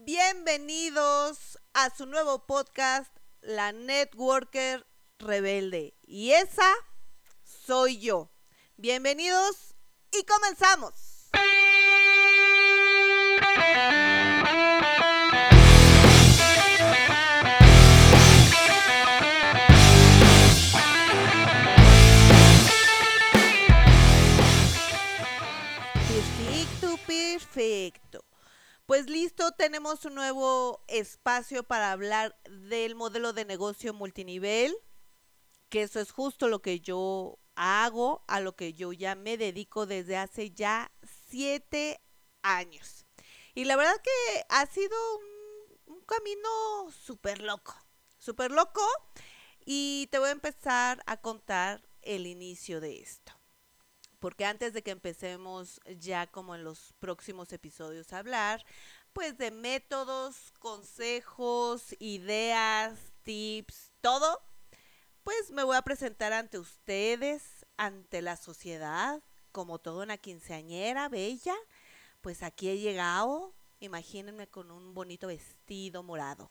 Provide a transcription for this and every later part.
Bienvenidos a su nuevo podcast, La Networker Rebelde. Y esa soy yo. Bienvenidos y comenzamos. Perfecto. Pues listo, tenemos un nuevo espacio para hablar del modelo de negocio multinivel, que eso es justo lo que yo hago, a lo que yo ya me dedico desde hace ya siete años. Y la verdad que ha sido un, camino súper loco, súper loco. Y te voy a empezar a contar el inicio de esto porque antes de que empecemos ya como en los próximos episodios a hablar, pues de métodos, consejos, ideas, tips, todo, pues me voy a presentar ante ustedes, ante la sociedad, como toda una quinceañera bella, pues aquí he llegado, imagínense con un bonito vestido morado.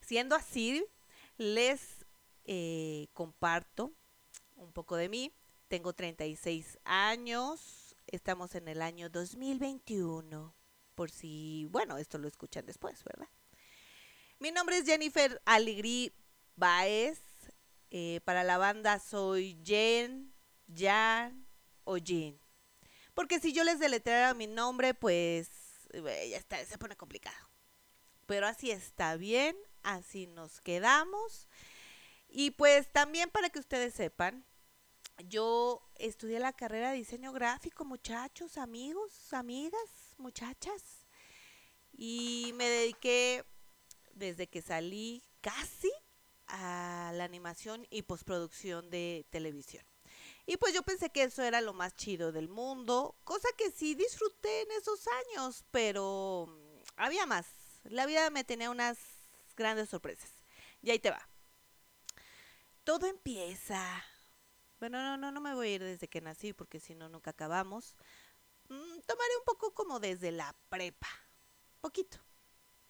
Siendo así, les eh, comparto un poco de mí tengo 36 años. Estamos en el año 2021. Por si, bueno, esto lo escuchan después, ¿verdad? Mi nombre es Jennifer Alegrí Baez. Eh, para la banda soy Jen, Jan o Jean. Porque si yo les deletreara mi nombre, pues eh, ya está, se pone complicado. Pero así está bien, así nos quedamos. Y pues también para que ustedes sepan, yo estudié la carrera de diseño gráfico, muchachos, amigos, amigas, muchachas. Y me dediqué desde que salí casi a la animación y postproducción de televisión. Y pues yo pensé que eso era lo más chido del mundo, cosa que sí disfruté en esos años, pero mm, había más. La vida me tenía unas grandes sorpresas. Y ahí te va. Todo empieza bueno, no, no, no me voy a ir desde que nací porque si no, nunca acabamos. Mm, tomaré un poco como desde la prepa. Poquito.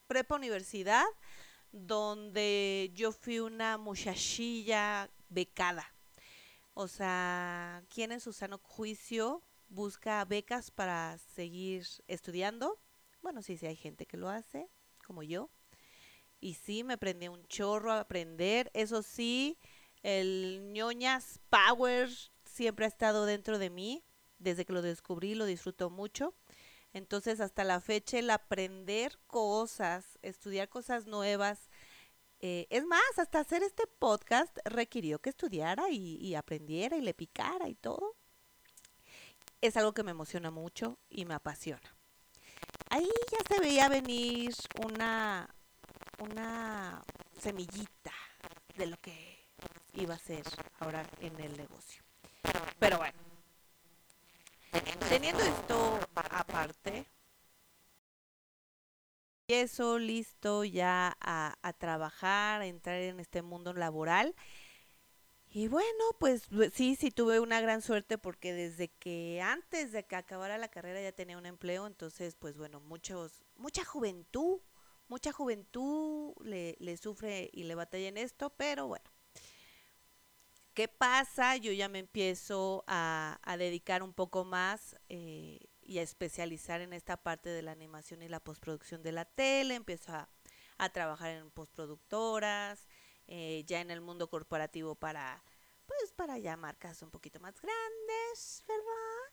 Prepa universidad, donde yo fui una muchachilla becada. O sea, ¿quién en su sano juicio busca becas para seguir estudiando? Bueno, sí, sí hay gente que lo hace, como yo. Y sí, me aprendí un chorro a aprender. Eso sí, el ñoñas power siempre ha estado dentro de mí. Desde que lo descubrí lo disfruto mucho. Entonces hasta la fecha el aprender cosas, estudiar cosas nuevas, eh, es más, hasta hacer este podcast requirió que estudiara y, y, aprendiera y le picara y todo. Es algo que me emociona mucho y me apasiona. Ahí ya se veía venir una, una semillita de lo que iba a ser ahora en el negocio. Pero bueno, teniendo esto aparte, y eso listo ya a, trabajar, a entrar en este mundo laboral. Y bueno, pues sí, sí tuve una gran suerte porque desde que antes de que acabara la carrera ya tenía un empleo, entonces pues bueno, muchos, mucha juventud, mucha juventud le, le sufre y le batalla en esto, pero bueno, ¿Qué pasa? Yo ya me empiezo a, dedicar un poco más eh, y a especializar en esta parte de la animación y la postproducción de la tele. Empiezo a, trabajar en postproductoras, eh, ya en el mundo corporativo para, pues, para ya marcas un poquito más grandes, ¿verdad?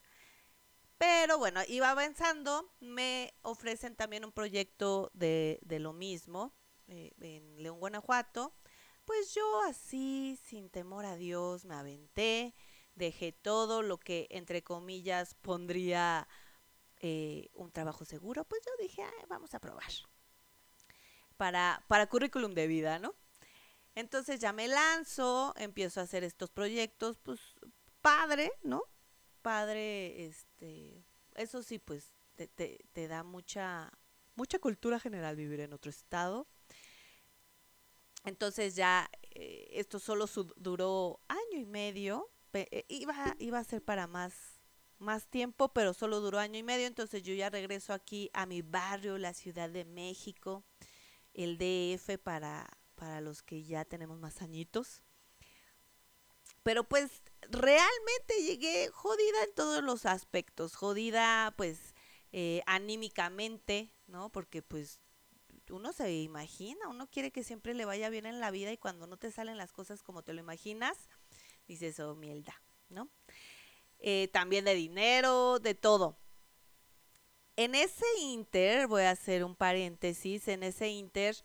Pero bueno, iba avanzando. Me ofrecen también un proyecto de, de lo mismo eh, en León, Guanajuato pues yo así, sin temor a Dios, me aventé, dejé todo lo que, entre comillas, pondría eh, un trabajo seguro, pues yo dije, vamos a probar. Para, para currículum de vida, ¿no? Entonces ya me lanzo, empiezo a hacer estos proyectos, pues padre, ¿no? Padre, este, eso sí, pues te, te, te da mucha, mucha cultura general vivir en otro estado entonces ya eh, esto solo duró año y medio. Eh, iba, iba a ser para más, más tiempo, pero solo duró año y medio, entonces yo ya regreso aquí a mi barrio, la Ciudad de México, el DF para, para los que ya tenemos más añitos. Pero pues realmente llegué jodida en todos los aspectos, jodida pues eh, anímicamente, ¿no? Porque pues uno se imagina, uno quiere que siempre le vaya bien en la vida y cuando no te salen las cosas como te lo imaginas, dices, oh, mielda, ¿no? Eh, también de dinero, de todo. En ese inter, voy a hacer un paréntesis, en ese inter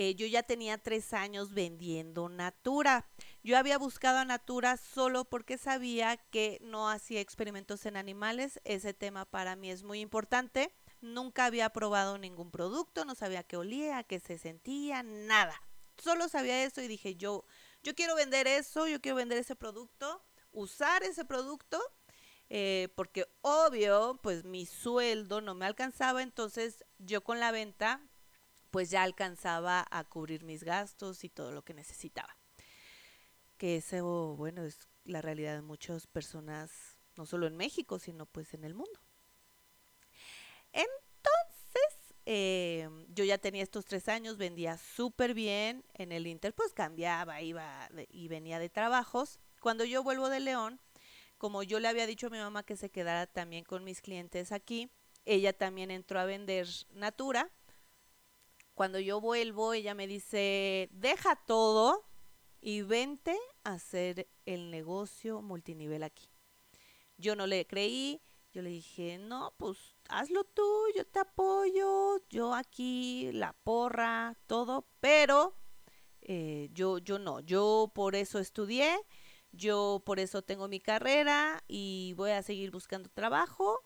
eh, yo ya tenía tres años vendiendo Natura. Yo había buscado a Natura solo porque sabía que no hacía experimentos en animales. Ese tema para mí es muy importante. Nunca había probado ningún producto, no sabía qué olía, qué se sentía, nada. Solo sabía eso y dije, yo, yo quiero vender eso, yo quiero vender ese producto, usar ese producto eh, porque obvio, pues mi sueldo no me alcanzaba, entonces yo con la venta pues ya alcanzaba a cubrir mis gastos y todo lo que necesitaba. Que eso, bueno, es la realidad de muchas personas, no solo en México, sino pues en el mundo. Entonces, eh, yo ya tenía estos tres años, vendía súper bien en el Inter, pues cambiaba, iba y venía de trabajos. Cuando yo vuelvo de León, como yo le había dicho a mi mamá que se quedara también con mis clientes aquí, ella también entró a vender Natura cuando yo vuelvo, ella me dice, deja todo y vente a hacer el negocio multinivel aquí. Yo no le creí, yo le dije, no, pues hazlo tú, yo te apoyo, yo aquí, la porra, todo, pero eh, yo, yo no, yo por eso estudié, yo por eso tengo mi carrera y voy a seguir buscando trabajo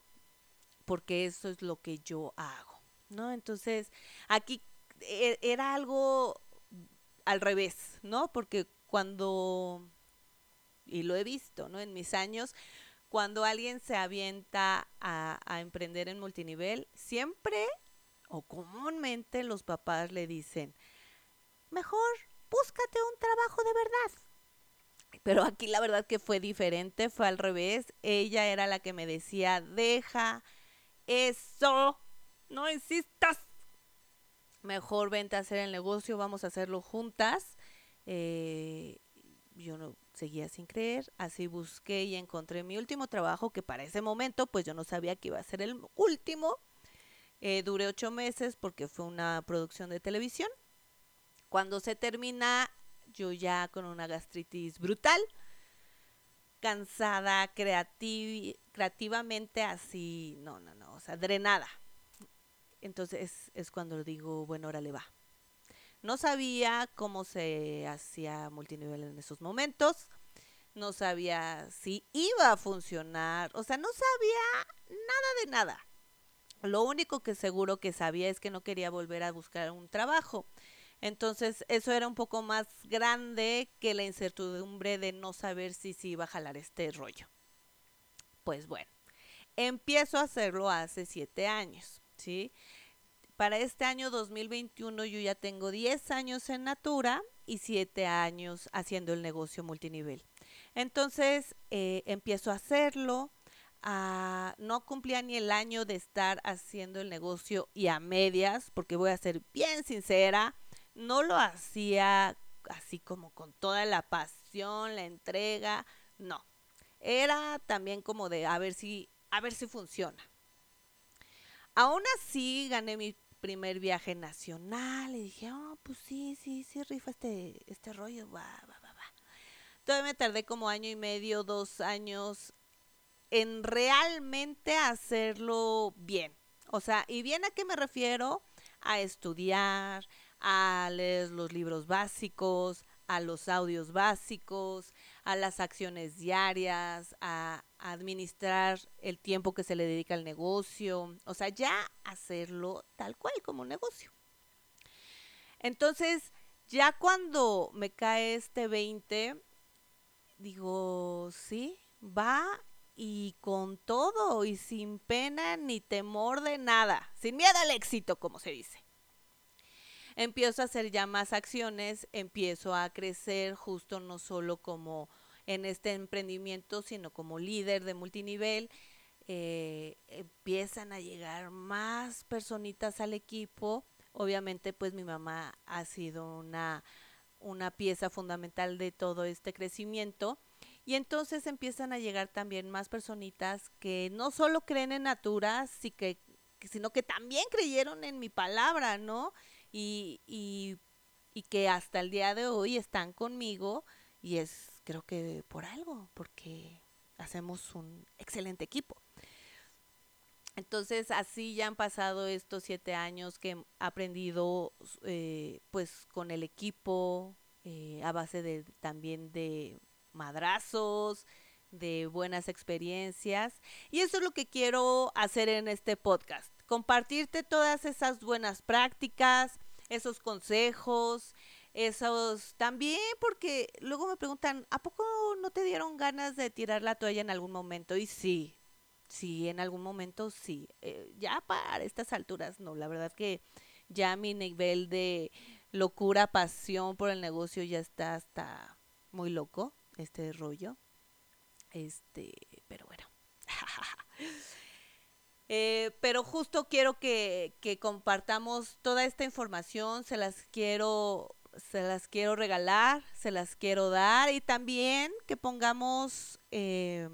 porque eso es lo que yo hago, ¿no? Entonces, aquí e, era algo al revés, ¿no? Porque cuando, y lo he visto, ¿no? En mis años, cuando alguien se avienta a, emprender en multinivel, siempre o comúnmente los papás le dicen, mejor búscate un trabajo de verdad. Pero aquí la verdad que fue diferente, fue al revés. Ella era la que me decía, deja eso, no insistas mejor vente a hacer el negocio, vamos a hacerlo juntas. Eh, yo no seguía sin creer, así busqué y encontré mi último trabajo, que para ese momento pues yo no sabía que iba a ser el último. Eh, duré ocho meses porque fue una producción de televisión. Cuando se termina, yo ya con una gastritis brutal, cansada, creativamente así, no, no, no, o sea, drenada. Entonces es cuando digo, bueno, ahora le va. No sabía cómo se hacía multinivel en esos momentos. No sabía si iba a funcionar. O sea, no sabía nada de nada. Lo único que seguro que sabía es que no quería volver a buscar un trabajo. Entonces, eso era un poco más grande que la incertidumbre de no saber si se iba a jalar este rollo. Pues bueno, empiezo a hacerlo hace siete años. ¿sí? Para este año 2021 yo ya tengo 10 años en Natura y 7 años haciendo el negocio multinivel. Entonces eh, empiezo a hacerlo. No cumplía ni el año de estar haciendo el negocio y a medias, porque voy a ser bien sincera, no lo hacía así como con toda la pasión, la entrega, no. Era también como de a ver si, a ver si funciona. Aún así gané mi primer viaje nacional y dije, oh, pues sí, sí, sí, rifa este, este rollo, va, va, va, va. Todavía me tardé como año y medio, dos años en realmente hacerlo bien. O sea, ¿y bien a qué me refiero? A estudiar, a leer los libros básicos, a los audios básicos, a las acciones diarias, a, administrar el tiempo que se le dedica al negocio, o sea, ya hacerlo tal cual como un negocio. Entonces, ya cuando me cae este 20, digo, sí, va y con todo y sin pena ni temor de nada, sin miedo al éxito, como se dice empiezo a hacer ya más acciones, empiezo a crecer justo no solo como en este emprendimiento, sino como líder de multinivel. eh, empiezan a llegar más personitas al equipo. Obviamente, pues mi mamá ha sido una, una pieza fundamental de todo este crecimiento. Y entonces empiezan a llegar también más personitas que no solo creen en Natura, sino que también creyeron en mi palabra, ¿no? Y, y, que hasta el día de hoy están conmigo y es creo que por algo, porque hacemos un excelente equipo. Entonces así ya han pasado estos siete años que he aprendido eh, pues con el equipo eh, a base de también de madrazos, de buenas experiencias. Y eso es lo que quiero hacer en este podcast, compartirte todas esas buenas prácticas, esos consejos, esos también porque luego me preguntan, ¿a poco no te dieron ganas de tirar la toalla en algún momento? Y sí, Sí, en algún momento sí. Eh, ya para estas alturas, no. La verdad que ya mi nivel de locura, pasión por el negocio ya está hasta muy loco, este rollo. Este, pero bueno. Eh, pero justo quiero que, compartamos toda esta información, se las quiero, se las quiero regalar, se las quiero dar y también que pongamos eh,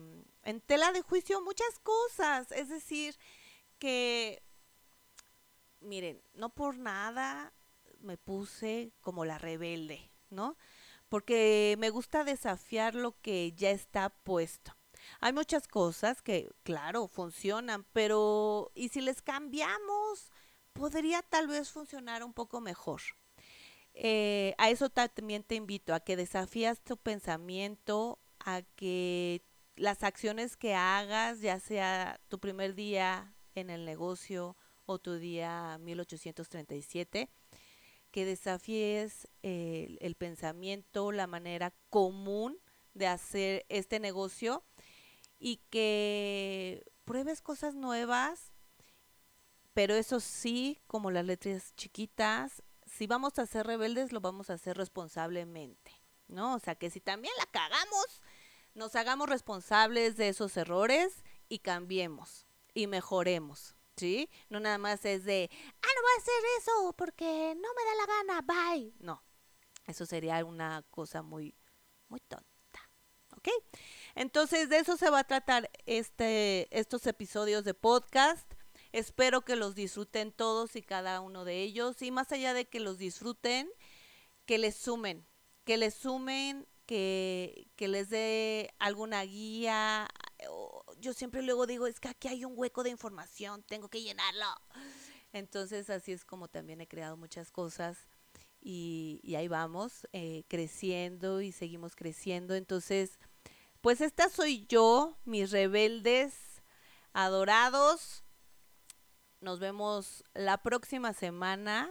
en tela de juicio muchas cosas. Es decir, que, miren, no por nada me puse como la rebelde, ¿no? Porque me gusta desafiar lo que ya está puesto. Hay muchas cosas que, claro, funcionan, pero ¿y si les cambiamos? Podría tal vez funcionar un poco mejor. Eh, a eso también te invito, a que desafías tu pensamiento, a que las acciones que hagas, ya sea tu primer día en el negocio o tu día 1837, que desafíes el, el pensamiento, la manera común de hacer este negocio y que pruebes cosas nuevas, pero eso sí, como las letras chiquitas, si vamos a ser rebeldes, lo vamos a hacer responsablemente, ¿no? O sea, que si también la cagamos, nos hagamos responsables de esos errores y cambiemos y mejoremos. ¿Sí? No nada más es de, ah, no voy a hacer eso porque no me da la gana, bye. No, eso sería una cosa muy, muy tonta. ¿Ok? Entonces, de eso se va a tratar este, estos episodios de podcast. Espero que los disfruten todos y cada uno de ellos. Y más allá de que los disfruten, que les sumen, que les sumen que, les dé alguna guía. Yo siempre luego digo, es que aquí hay un hueco de información, tengo que llenarlo. Entonces así es como también he creado muchas cosas y, ahí vamos, eh, creciendo y seguimos creciendo. Entonces, pues esta soy yo, mis rebeldes adorados. Nos vemos la próxima semana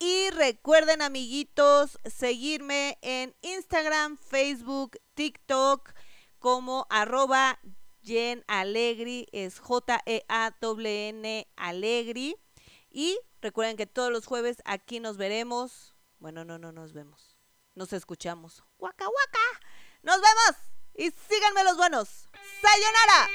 y recuerden, amiguitos, seguirme en Instagram, Facebook, TikTok como arroba Jen Alegri, es J-E-A-W-N Alegri. Y recuerden que todos los jueves aquí nos veremos. Bueno, no, no nos vemos. Nos escuchamos. Waka waka. Nos vemos. Y síganme los buenos. Sayonara.